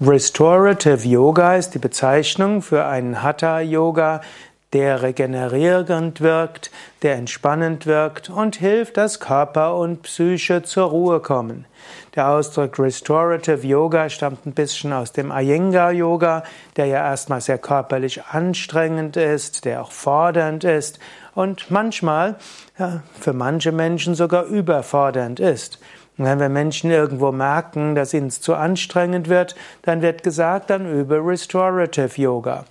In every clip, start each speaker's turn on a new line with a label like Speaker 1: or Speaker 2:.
Speaker 1: Restorative Yoga ist die Bezeichnung für einen Hatha Yoga, der regenerierend wirkt, der entspannend wirkt und hilft, dass Körper und Psyche zur Ruhe kommen. Der Ausdruck Restorative Yoga stammt ein bisschen aus dem Iyengar Yoga, der ja erstmal sehr körperlich anstrengend ist, der auch fordernd ist und manchmal ja, für manche Menschen sogar überfordernd ist. Und wenn wir Menschen irgendwo merken, dass ihnen zu anstrengend wird, dann wird gesagt, dann übe Restorative Yoga.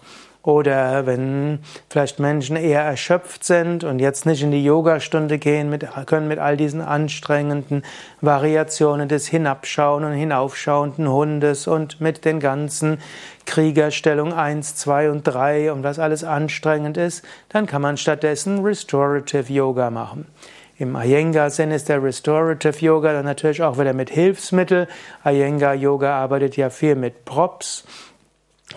Speaker 1: Oder wenn vielleicht Menschen eher erschöpft sind und jetzt nicht in die Yogastunde gehen mit, können mit all diesen anstrengenden Variationen des Hinabschauen und Hinaufschauenden Hundes und mit den ganzen Kriegerstellung 1, 2 und 3 und was alles anstrengend ist, dann kann man stattdessen Restorative Yoga machen. Im Iyengar-Sinn ist der Restorative Yoga dann natürlich auch wieder mit Hilfsmittel. Iyengar Yoga arbeitet ja viel mit Props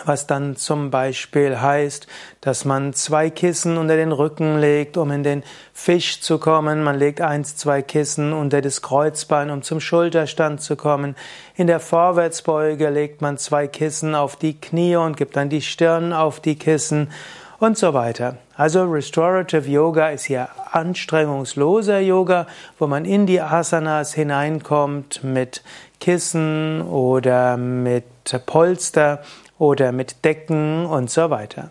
Speaker 1: was dann zum Beispiel heißt, dass man zwei Kissen unter den Rücken legt, um in den Fisch zu kommen. Man legt eins, zwei Kissen unter das Kreuzbein, um zum Schulterstand zu kommen. In der Vorwärtsbeuge legt man zwei Kissen auf die Knie und gibt dann die Stirn auf die Kissen und so weiter. Also Restorative Yoga ist hier anstrengungsloser Yoga, wo man in die Asanas hineinkommt mit Kissen oder mit Polster oder mit Decken und so weiter.